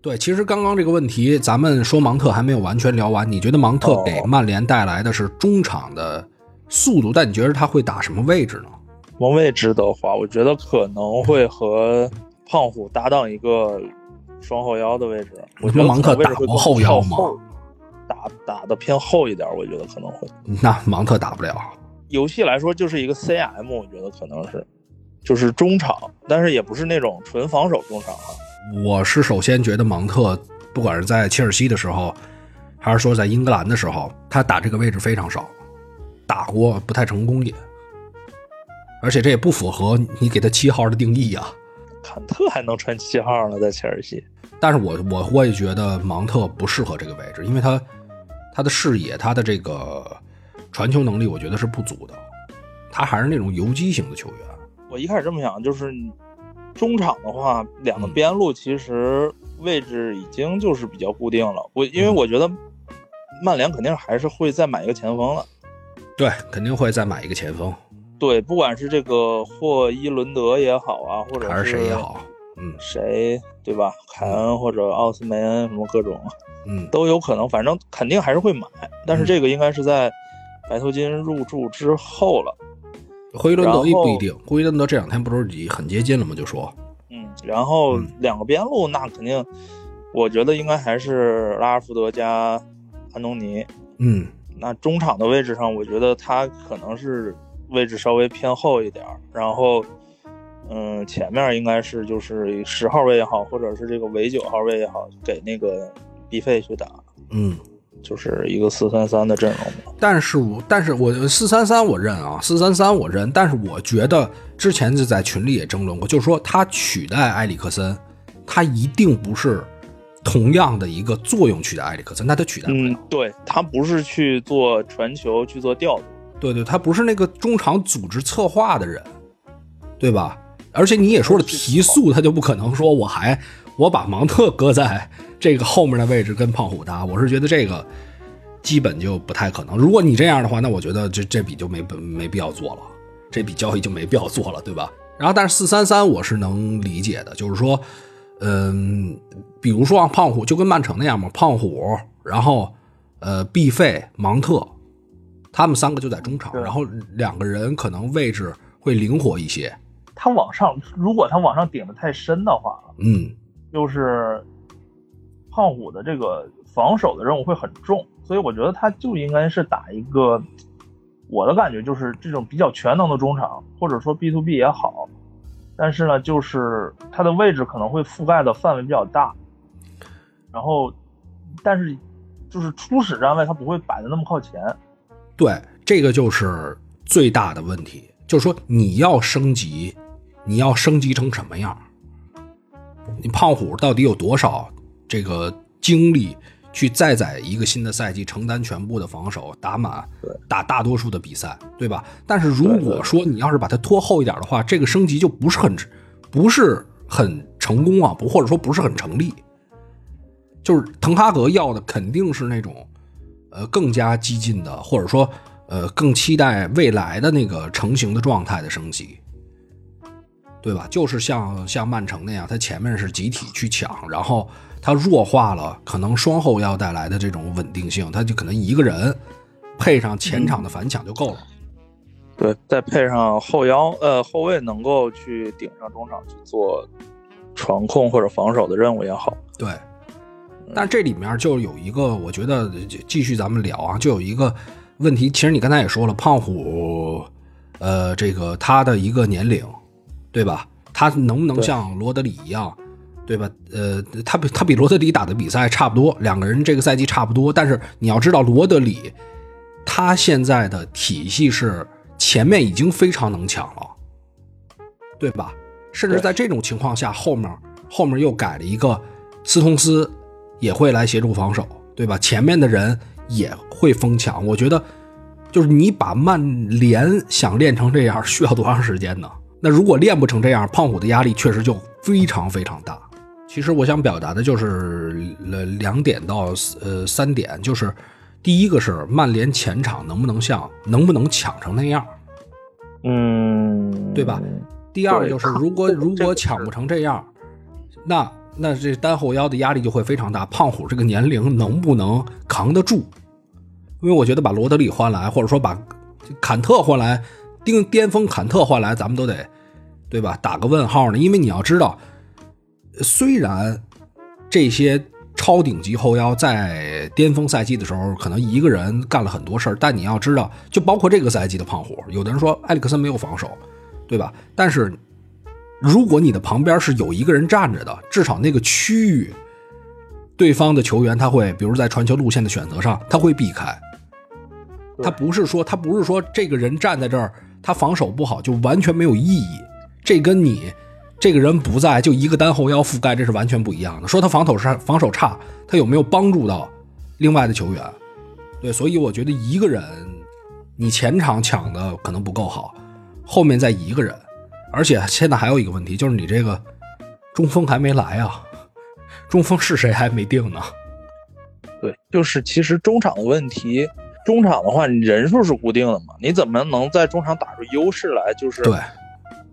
对，其实刚刚这个问题，咱们说芒特还没有完全聊完。你觉得芒特给曼联带来的是中场的速度，但你觉得他会打什么位置呢？往位置的话，我觉得可能会和胖虎搭档一个双后腰的位置。我觉得芒特打过后腰吗？打打的偏后一点，我觉得可能会。那芒特打不了。游戏来说就是一个 CM，我觉得可能是，就是中场，但是也不是那种纯防守中场啊。我是首先觉得芒特，不管是在切尔西的时候，还是说在英格兰的时候，他打这个位置非常少，打过不太成功也，而且这也不符合你给他七号的定义啊。坎特还能穿七号呢，在切尔西。但是我我我也觉得芒特不适合这个位置，因为他他的视野，他的这个传球能力，我觉得是不足的。他还是那种游击型的球员。我一开始这么想，就是。中场的话，两个边路其实位置已经就是比较固定了。我因为我觉得曼联肯定还是会再买一个前锋了。对，肯定会再买一个前锋。对，不管是这个霍伊伦德也好啊，或者还是谁也好，嗯，谁对吧？凯恩或者奥斯梅恩什么各种，嗯，都有可能。反正肯定还是会买，但是这个应该是在白头巾入驻之后了。霍伊伦德也不一定，霍伊伦德这两天不是已很接近了吗？就说，嗯，然后两个边路那肯定，我觉得应该还是拉尔福德加安东尼，嗯，那中场的位置上，我觉得他可能是位置稍微偏后一点然后，嗯，前面应该是就是十号位也好，或者是这个伪九号位也好，给那个 B 费去打，嗯。就是一个四三三的阵容但是我但是我四三三我认啊，四三三我认，但是我觉得之前就在群里也争论过，就是说他取代埃里克森，他一定不是同样的一个作用取代埃里克森，那他取代不了。嗯，对他不是去做传球去做调度，对对，他不是那个中场组织策划的人，对吧？而且你也说了提速，他就不可能说我还我把芒特搁在。这个后面的位置跟胖虎搭，我是觉得这个基本就不太可能。如果你这样的话，那我觉得这这笔就没没必要做了，这笔交易就没必要做了，对吧？然后，但是四三三我是能理解的，就是说，嗯，比如说啊，胖虎就跟曼城那样嘛，胖虎，然后呃，毕费、芒特，他们三个就在中场，然后两个人可能位置会灵活一些。他往上，如果他往上顶的太深的话，嗯，就是。胖虎的这个防守的任务会很重，所以我觉得他就应该是打一个，我的感觉就是这种比较全能的中场，或者说 B to B 也好，但是呢，就是他的位置可能会覆盖的范围比较大，然后，但是就是初始站位他不会摆的那么靠前，对，这个就是最大的问题，就是说你要升级，你要升级成什么样？你胖虎到底有多少？这个精力去再在一个新的赛季承担全部的防守，打满，打大多数的比赛，对吧？但是如果说你要是把它拖后一点的话，这个升级就不是很不是很成功啊，不或者说不是很成立。就是滕哈格要的肯定是那种，呃，更加激进的，或者说，呃，更期待未来的那个成型的状态的升级，对吧？就是像像曼城那样，他前面是集体去抢，然后。他弱化了可能双后腰带来的这种稳定性，他就可能一个人配上前场的反抢就够了。对，再配上后腰，呃，后卫能够去顶上中场去做传控或者防守的任务也好。对，但这里面就有一个，我觉得继续咱们聊啊，就有一个问题。其实你刚才也说了，胖虎，呃，这个他的一个年龄，对吧？他能不能像罗德里一样？对吧？呃，他比他比罗德里打的比赛差不多，两个人这个赛季差不多。但是你要知道，罗德里他现在的体系是前面已经非常能抢了，对吧？甚至在这种情况下，后面后面又改了一个斯通斯也会来协助防守，对吧？前面的人也会疯抢。我觉得，就是你把曼联想练成这样，需要多长时间呢？那如果练不成这样，胖虎的压力确实就非常非常大。其实我想表达的就是呃两点到呃三点，就是第一个是曼联前场能不能像能不能抢成那样，嗯，对吧？第二个就是如果如果抢不成这样，那那这单后腰的压力就会非常大。胖虎这个年龄能不能扛得住？因为我觉得把罗德里换来，或者说把坎特换来，顶巅峰坎特换来，咱们都得对吧？打个问号呢？因为你要知道，虽然这些超顶级后腰在巅峰赛季的时候，可能一个人干了很多事儿，但你要知道，就包括这个赛季的胖虎，有的人说埃里克森没有防守，对吧？但是如果你的旁边是有一个人站着的，至少那个区域，对方的球员他会，比如在传球路线的选择上，他会避开。他不是说他不是说这个人站在这儿，他防守不好就完全没有意义。这跟你这个人不在就一个单后腰覆盖，这是完全不一样的。说他防守是，防守差，他有没有帮助到另外的球员？对，所以我觉得一个人，你前场抢的可能不够好，后面再一个人。而且现在还有一个问题，就是你这个中锋还没来啊，中锋是谁还没定呢？对，就是其实中场的问题。中场的话，你人数是固定的嘛？你怎么能在中场打出优势来？就是对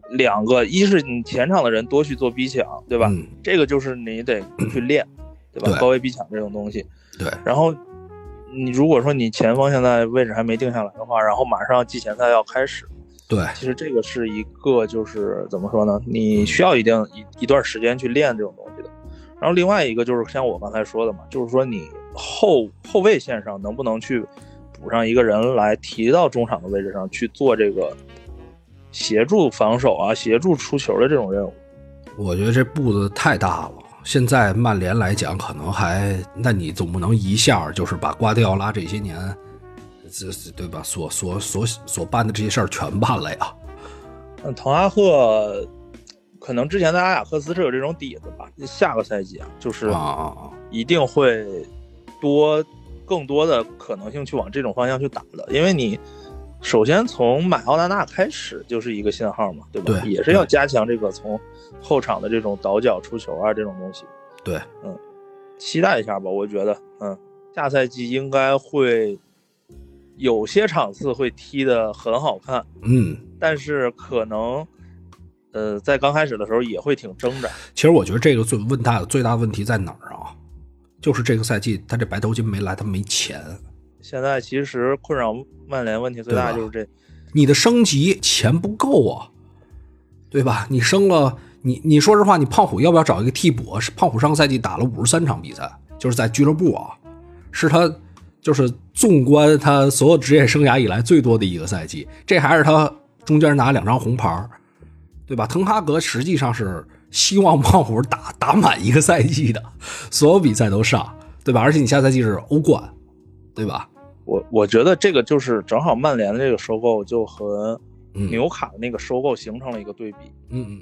两个，一是你前场的人多去做逼抢，对吧？这个就是你得去练，对吧？高位逼抢这种东西。对。然后你如果说你前锋现在位置还没定下来的话，然后马上季前赛要开始，对，其实这个是一个就是怎么说呢？你需要一定一一段时间去练这种东西的。然后另外一个就是像我刚才说的嘛，就是说你后后卫线上能不能去。补上一个人来提到中场的位置上去做这个协助防守啊、协助出球的这种任务，我觉得这步子太大了。现在曼联来讲，可能还那你总不能一下就是把瓜迪奥拉这些年这对吧所所所所办的这些事儿全办了呀？嗯滕哈赫可能之前在阿贾克斯是有这种底子吧？下个赛季啊，就是一定会多。更多的可能性去往这种方向去打的，因为你首先从买奥纳纳开始就是一个信号嘛，对吧？对，也是要加强这个从后场的这种倒脚出球啊这种东西。对，嗯，期待一下吧，我觉得，嗯，下赛季应该会有些场次会踢得很好看，嗯，但是可能，呃，在刚开始的时候也会挺挣扎。其实我觉得这个最问大的最大问题在哪儿啊？就是这个赛季，他这白头巾没来，他没钱。现在其实困扰曼联问题最大就是这，你的升级钱不够啊，对吧？你升了，你你说实话，你胖虎要不要找一个替补？是胖虎上个赛季打了五十三场比赛，就是在俱乐部啊，是他就是纵观他所有职业生涯以来最多的一个赛季。这还是他中间拿两张红牌，对吧？滕哈格实际上是。希望胖虎打打满一个赛季的，所有比赛都上，对吧？而且你下赛季是欧冠，对吧？我我觉得这个就是正好曼联的这个收购就和纽卡的那个收购形成了一个对比。嗯嗯。